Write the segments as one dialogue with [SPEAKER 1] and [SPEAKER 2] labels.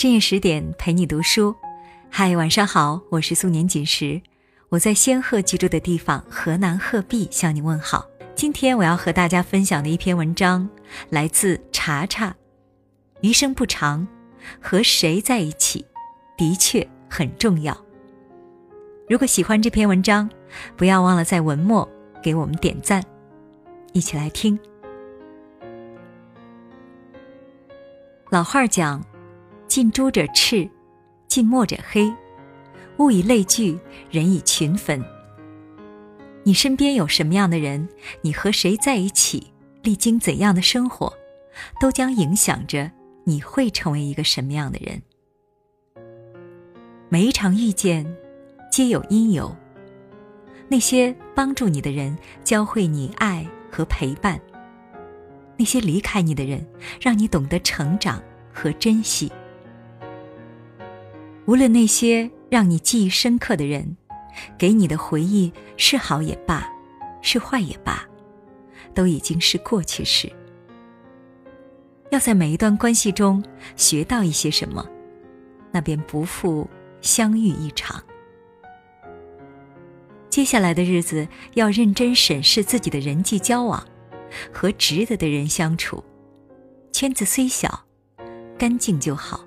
[SPEAKER 1] 深夜十点陪你读书，嗨，晚上好，我是素年锦时，我在仙鹤居住的地方河南鹤壁向你问好。今天我要和大家分享的一篇文章来自查查，余生不长，和谁在一起的确很重要。如果喜欢这篇文章，不要忘了在文末给我们点赞。一起来听。老话讲：“近朱者赤，近墨者黑。物以类聚，人以群分。”你身边有什么样的人，你和谁在一起，历经怎样的生活，都将影响着你会成为一个什么样的人。每一场遇见，皆有因由。那些帮助你的人，教会你爱和陪伴。那些离开你的人，让你懂得成长和珍惜。无论那些让你记忆深刻的人，给你的回忆是好也罢，是坏也罢，都已经是过去式。要在每一段关系中学到一些什么，那便不负相遇一场。接下来的日子，要认真审视自己的人际交往。和值得的人相处，圈子虽小，干净就好。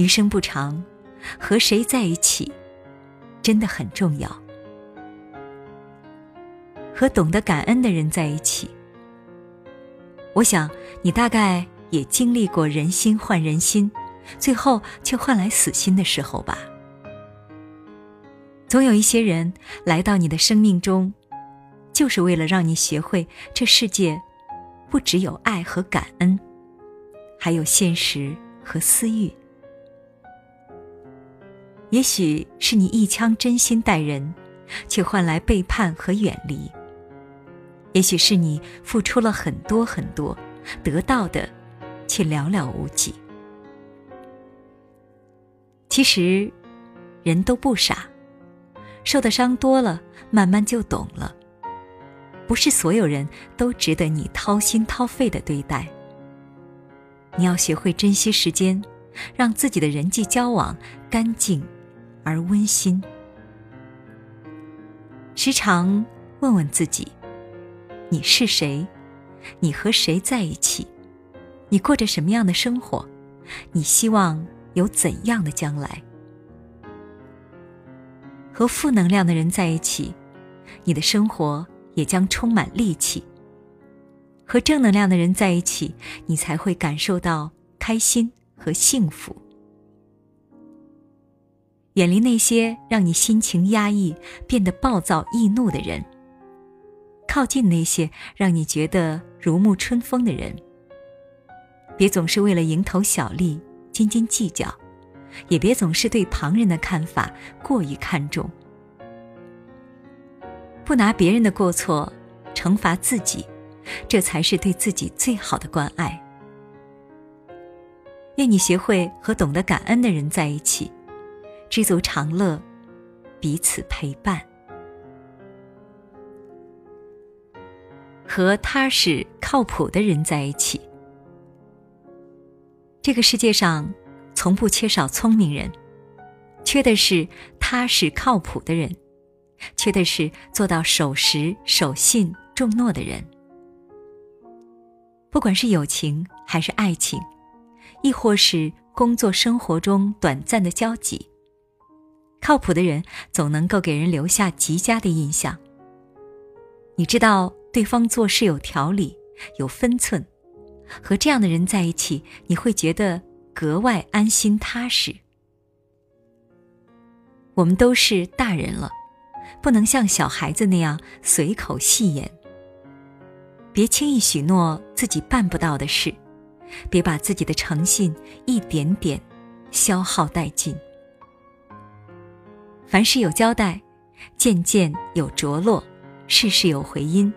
[SPEAKER 1] 余生不长，和谁在一起，真的很重要。和懂得感恩的人在一起，我想你大概也经历过人心换人心，最后却换来死心的时候吧。总有一些人来到你的生命中。就是为了让你学会，这世界不只有爱和感恩，还有现实和私欲。也许是你一腔真心待人，却换来背叛和远离；也许是你付出了很多很多，得到的却寥寥无几。其实，人都不傻，受的伤多了，慢慢就懂了。不是所有人都值得你掏心掏肺的对待。你要学会珍惜时间，让自己的人际交往干净而温馨。时常问问自己：你是谁？你和谁在一起？你过着什么样的生活？你希望有怎样的将来？和负能量的人在一起，你的生活。也将充满戾气。和正能量的人在一起，你才会感受到开心和幸福。远离那些让你心情压抑、变得暴躁易怒的人，靠近那些让你觉得如沐春风的人。别总是为了蝇头小利斤斤计较，也别总是对旁人的看法过于看重。不拿别人的过错惩罚自己，这才是对自己最好的关爱。愿你学会和懂得感恩的人在一起，知足常乐，彼此陪伴，和踏实靠谱的人在一起。这个世界上从不缺少聪明人，缺的是踏实靠谱的人。缺的是做到守时、守信、重诺的人。不管是友情还是爱情，亦或是工作生活中短暂的交集，靠谱的人总能够给人留下极佳的印象。你知道对方做事有条理、有分寸，和这样的人在一起，你会觉得格外安心踏实。我们都是大人了。不能像小孩子那样随口戏言。别轻易许诺自己办不到的事，别把自己的诚信一点点消耗殆尽。凡事有交代，件件有着落，事事有回音。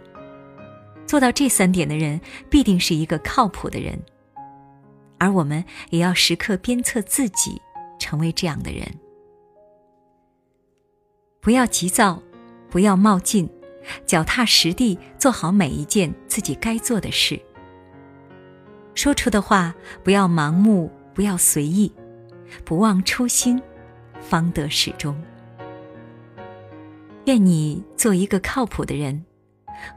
[SPEAKER 1] 做到这三点的人，必定是一个靠谱的人。而我们也要时刻鞭策自己，成为这样的人。不要急躁，不要冒进，脚踏实地做好每一件自己该做的事。说出的话不要盲目不要随意，不忘初心，方得始终。愿你做一个靠谱的人，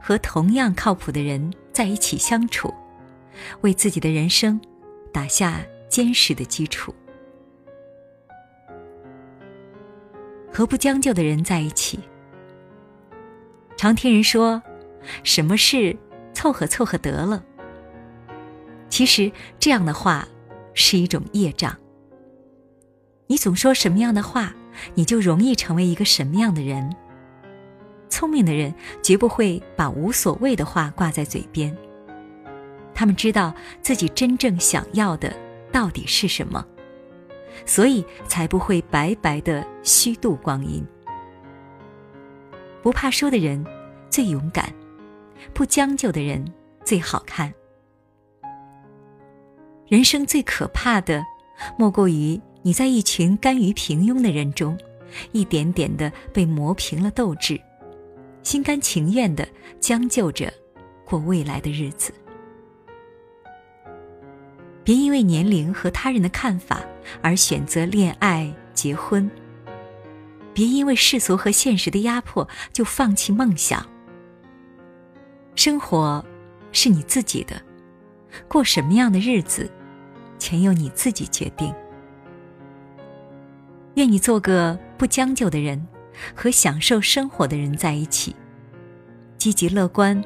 [SPEAKER 1] 和同样靠谱的人在一起相处，为自己的人生打下坚实的基础。和不将就的人在一起，常听人说，什么事凑合凑合得了。其实这样的话是一种业障。你总说什么样的话，你就容易成为一个什么样的人。聪明的人绝不会把无所谓的话挂在嘴边，他们知道自己真正想要的到底是什么。所以才不会白白的虚度光阴。不怕输的人最勇敢，不将就的人最好看。人生最可怕的，莫过于你在一群甘于平庸的人中，一点点的被磨平了斗志，心甘情愿的将就着过未来的日子。别因为年龄和他人的看法而选择恋爱、结婚。别因为世俗和现实的压迫就放弃梦想。生活是你自己的，过什么样的日子，全由你自己决定。愿你做个不将就的人，和享受生活的人在一起，积极乐观，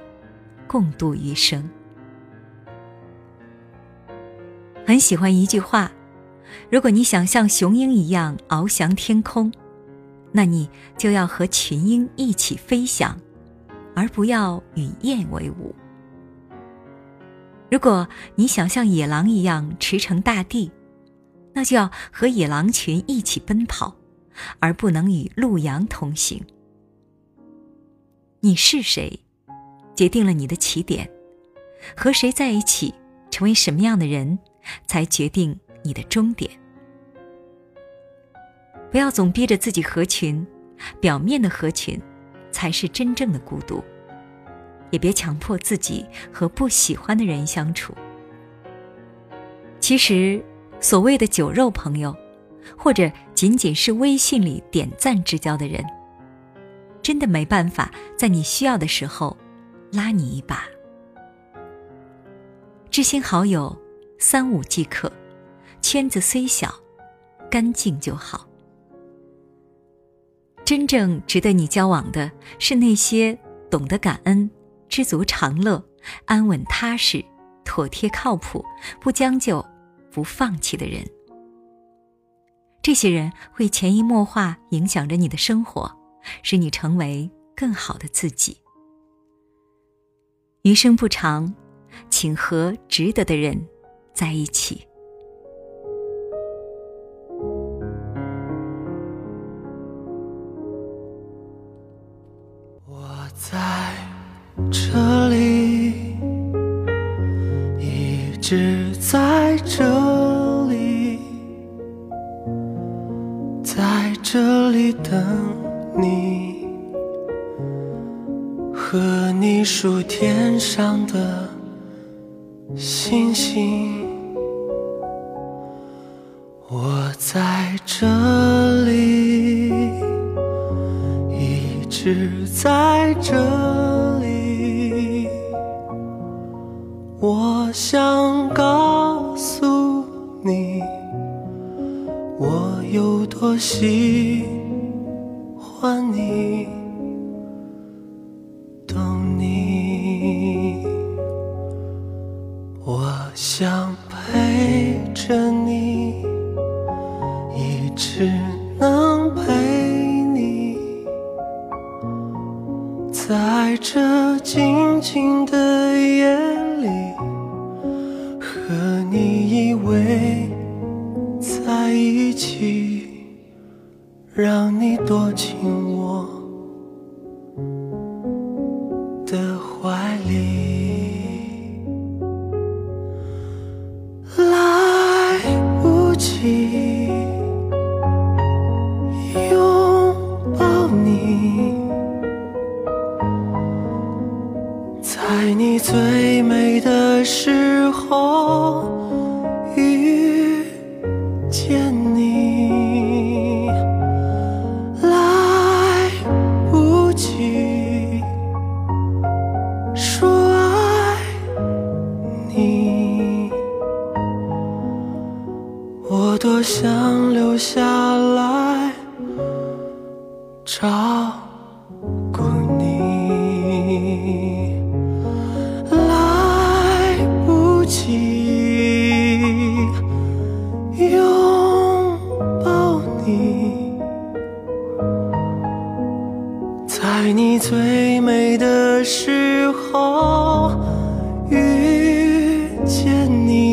[SPEAKER 1] 共度余生。很喜欢一句话：如果你想像雄鹰一样翱翔天空，那你就要和群鹰一起飞翔，而不要与雁为伍。如果你想像野狼一样驰骋大地，那就要和野狼群一起奔跑，而不能与陆阳同行。你是谁，决定了你的起点；和谁在一起，成为什么样的人。才决定你的终点。不要总逼着自己合群，表面的合群，才是真正的孤独。也别强迫自己和不喜欢的人相处。其实，所谓的酒肉朋友，或者仅仅是微信里点赞之交的人，真的没办法在你需要的时候拉你一把。知心好友。三五即可，圈子虽小，干净就好。真正值得你交往的是那些懂得感恩、知足常乐、安稳踏实、妥帖靠谱、不将就、不放弃的人。这些人会潜移默化影响着你的生活，使你成为更好的自己。余生不长，请和值得的人。在一起。
[SPEAKER 2] 我在这里，一直在这这里等你，和你数天上的星星。我在这里，一直在这里。我想告喜欢你，懂你。我想陪着你。只能陪你，在这静静让你躲进我的怀里，来不及拥抱你。在你最美的时候，我多想留下来照顾你，来不及拥抱你，在你最美的时候遇见你，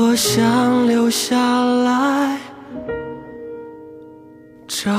[SPEAKER 2] 多想留下来找